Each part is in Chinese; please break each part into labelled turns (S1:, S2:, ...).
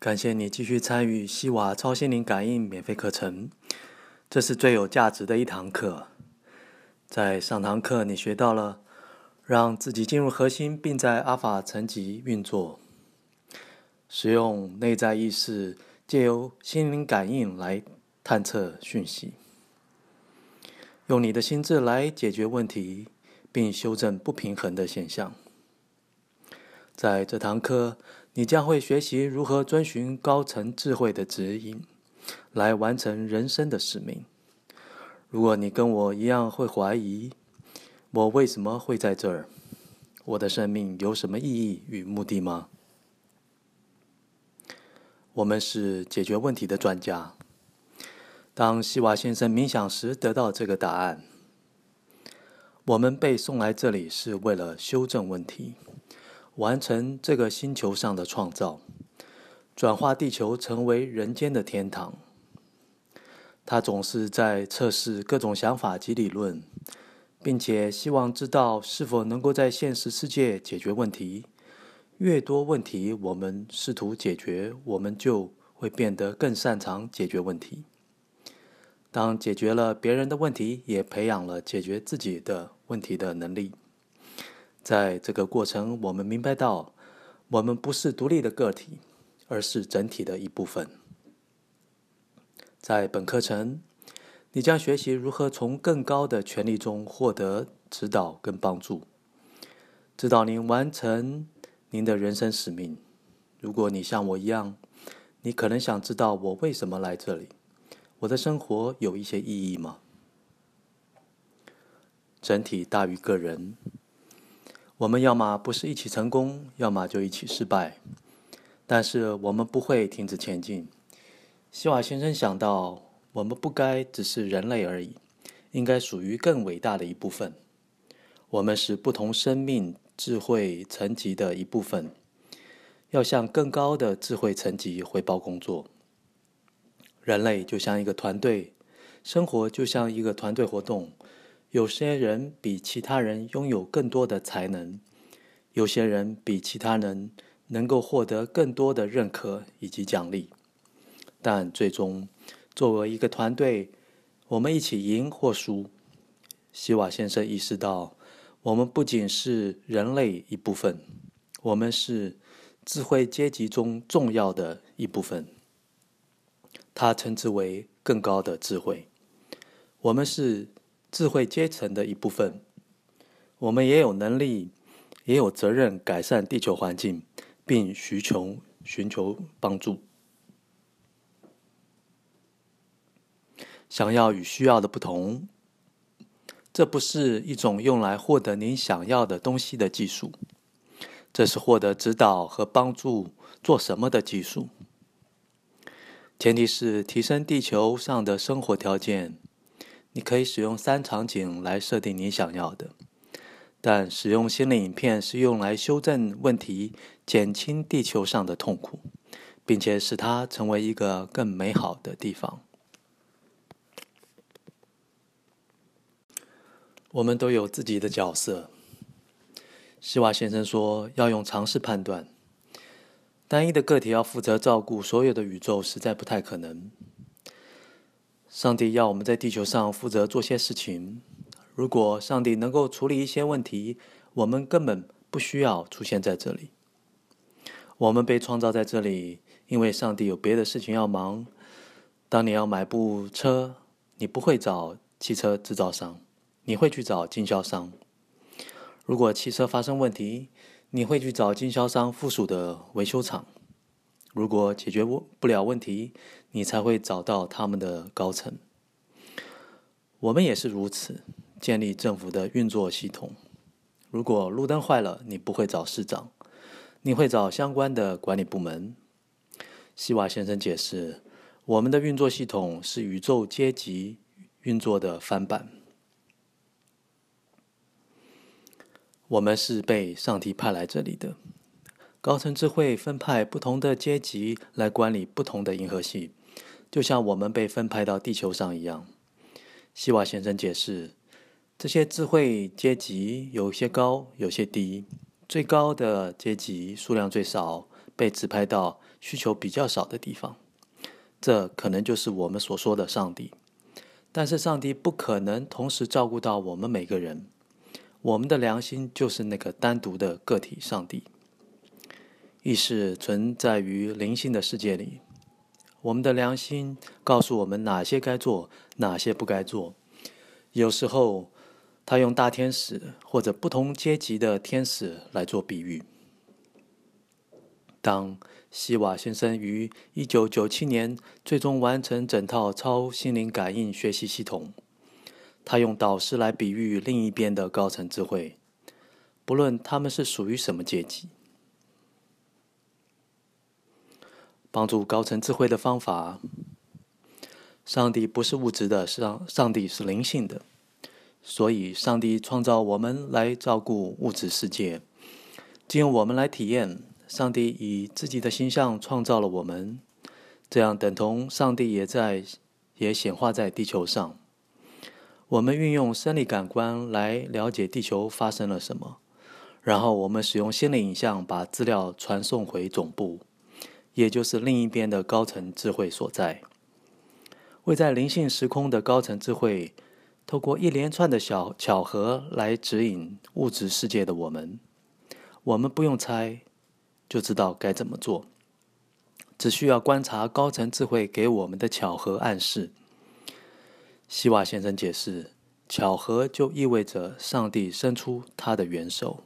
S1: 感谢你继续参与西瓦超心灵感应免费课程，这是最有价值的一堂课。在上堂课，你学到了让自己进入核心，并在阿法层级运作，使用内在意识，借由心灵感应来探测讯息，用你的心智来解决问题，并修正不平衡的现象。在这堂课。你将会学习如何遵循高层智慧的指引，来完成人生的使命。如果你跟我一样会怀疑，我为什么会在这儿？我的生命有什么意义与目的吗？我们是解决问题的专家。当希瓦先生冥想时得到这个答案。我们被送来这里是为了修正问题。完成这个星球上的创造，转化地球成为人间的天堂。他总是在测试各种想法及理论，并且希望知道是否能够在现实世界解决问题。越多问题我们试图解决，我们就会变得更擅长解决问题。当解决了别人的问题，也培养了解决自己的问题的能力。在这个过程，我们明白到，我们不是独立的个体，而是整体的一部分。在本课程，你将学习如何从更高的权力中获得指导跟帮助，指导您完成您的人生使命。如果你像我一样，你可能想知道我为什么来这里，我的生活有一些意义吗？整体大于个人。我们要么不是一起成功，要么就一起失败，但是我们不会停止前进。希瓦先生想到，我们不该只是人类而已，应该属于更伟大的一部分。我们是不同生命智慧层级的一部分，要向更高的智慧层级汇报工作。人类就像一个团队，生活就像一个团队活动。有些人比其他人拥有更多的才能，有些人比其他人能够获得更多的认可以及奖励，但最终，作为一个团队，我们一起赢或输。希瓦先生意识到，我们不仅是人类一部分，我们是智慧阶级中重要的一部分。他称之为更高的智慧。我们是。智慧阶层的一部分，我们也有能力，也有责任改善地球环境，并寻求寻求帮助。想要与需要的不同，这不是一种用来获得您想要的东西的技术，这是获得指导和帮助做什么的技术。前提是提升地球上的生活条件。你可以使用三场景来设定你想要的，但使用心灵影片是用来修正问题、减轻地球上的痛苦，并且使它成为一个更美好的地方。我们都有自己的角色。希瓦先生说：“要用常识判断，单一的个体要负责照顾所有的宇宙，实在不太可能。”上帝要我们在地球上负责做些事情。如果上帝能够处理一些问题，我们根本不需要出现在这里。我们被创造在这里，因为上帝有别的事情要忙。当你要买部车，你不会找汽车制造商，你会去找经销商。如果汽车发生问题，你会去找经销商附属的维修厂。如果解决不了问题，你才会找到他们的高层。我们也是如此，建立政府的运作系统。如果路灯坏了，你不会找市长，你会找相关的管理部门。希瓦先生解释，我们的运作系统是宇宙阶级运作的翻版。我们是被上帝派来这里的。高层智慧分派不同的阶级来管理不同的银河系，就像我们被分派到地球上一样。希瓦先生解释，这些智慧阶级有些高，有些低。最高的阶级数量最少，被指派到需求比较少的地方。这可能就是我们所说的上帝。但是上帝不可能同时照顾到我们每个人。我们的良心就是那个单独的个体上帝。意识存在于灵性的世界里。我们的良心告诉我们哪些该做，哪些不该做。有时候，他用大天使或者不同阶级的天使来做比喻。当希瓦先生于一九九七年最终完成整套超心灵感应学习系统，他用导师来比喻另一边的高层智慧，不论他们是属于什么阶级。帮助高层智慧的方法，上帝不是物质的，上上帝是灵性的，所以上帝创造我们来照顾物质世界，经由我们来体验。上帝以自己的形象创造了我们，这样等同上帝也在也显化在地球上。我们运用生理感官来了解地球发生了什么，然后我们使用心理影像把资料传送回总部，也就是另一边的高层智慧所在。位在灵性时空的高层智慧，透过一连串的小巧合来指引物质世界的我们。我们不用猜。就知道该怎么做，只需要观察高层智慧给我们的巧合暗示。希瓦先生解释，巧合就意味着上帝伸出他的援手。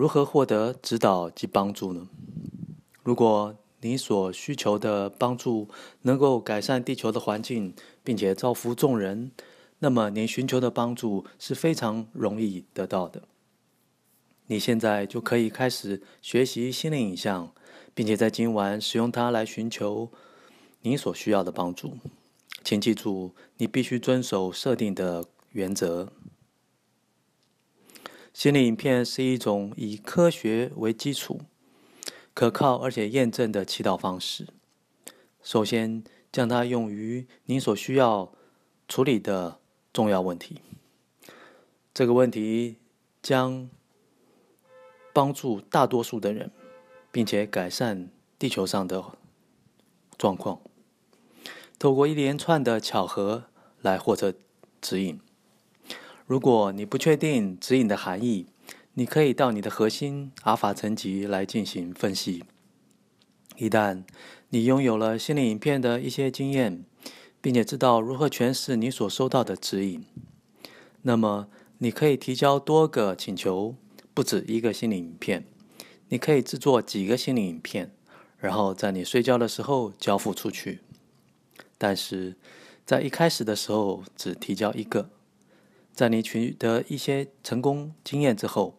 S1: 如何获得指导及帮助呢？如果你所需求的帮助能够改善地球的环境，并且造福众人，那么您寻求的帮助是非常容易得到的。你现在就可以开始学习心灵影像，并且在今晚使用它来寻求你所需要的帮助。请记住，你必须遵守设定的原则。心灵影片是一种以科学为基础、可靠而且验证的祈祷方式。首先，将它用于你所需要处理的重要问题。这个问题将。帮助大多数的人，并且改善地球上的状况。透过一连串的巧合来获得指引。如果你不确定指引的含义，你可以到你的核心阿尔法层级来进行分析。一旦你拥有了心理影片的一些经验，并且知道如何诠释你所收到的指引，那么你可以提交多个请求。不止一个心理影片，你可以制作几个心理影片，然后在你睡觉的时候交付出去。但是在一开始的时候只提交一个，在你取得一些成功经验之后，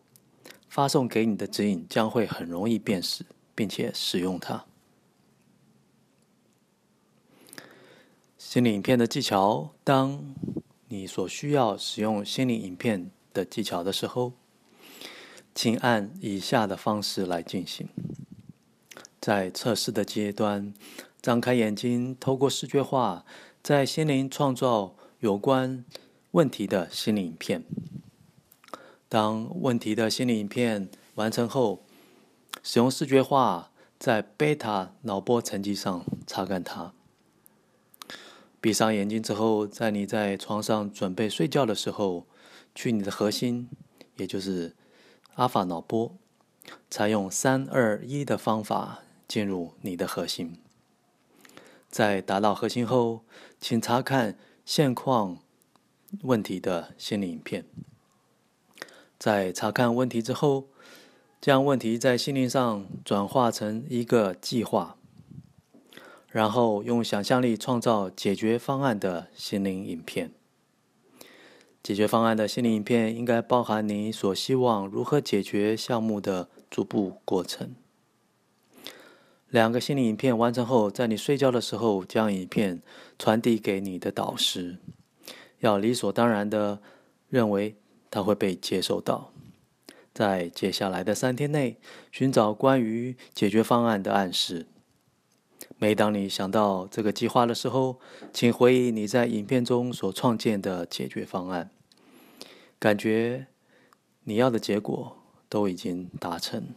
S1: 发送给你的指引将会很容易辨识，并且使用它。心灵影片的技巧，当你所需要使用心灵影片的技巧的时候。请按以下的方式来进行：在测试的阶段，张开眼睛，透过视觉化，在心灵创造有关问题的心理影片。当问题的心理影片完成后，使用视觉化在贝塔脑波层级上查看它。闭上眼睛之后，在你在床上准备睡觉的时候，去你的核心，也就是。阿法脑波采用三二一的方法进入你的核心。在达到核心后，请查看现况问题的心理影片。在查看问题之后，将问题在心灵上转化成一个计划，然后用想象力创造解决方案的心灵影片。解决方案的心理影片应该包含你所希望如何解决项目的逐步过程。两个心理影片完成后，在你睡觉的时候将影片传递给你的导师，要理所当然的认为它会被接收到。在接下来的三天内，寻找关于解决方案的暗示。每当你想到这个计划的时候，请回忆你在影片中所创建的解决方案，感觉你要的结果都已经达成。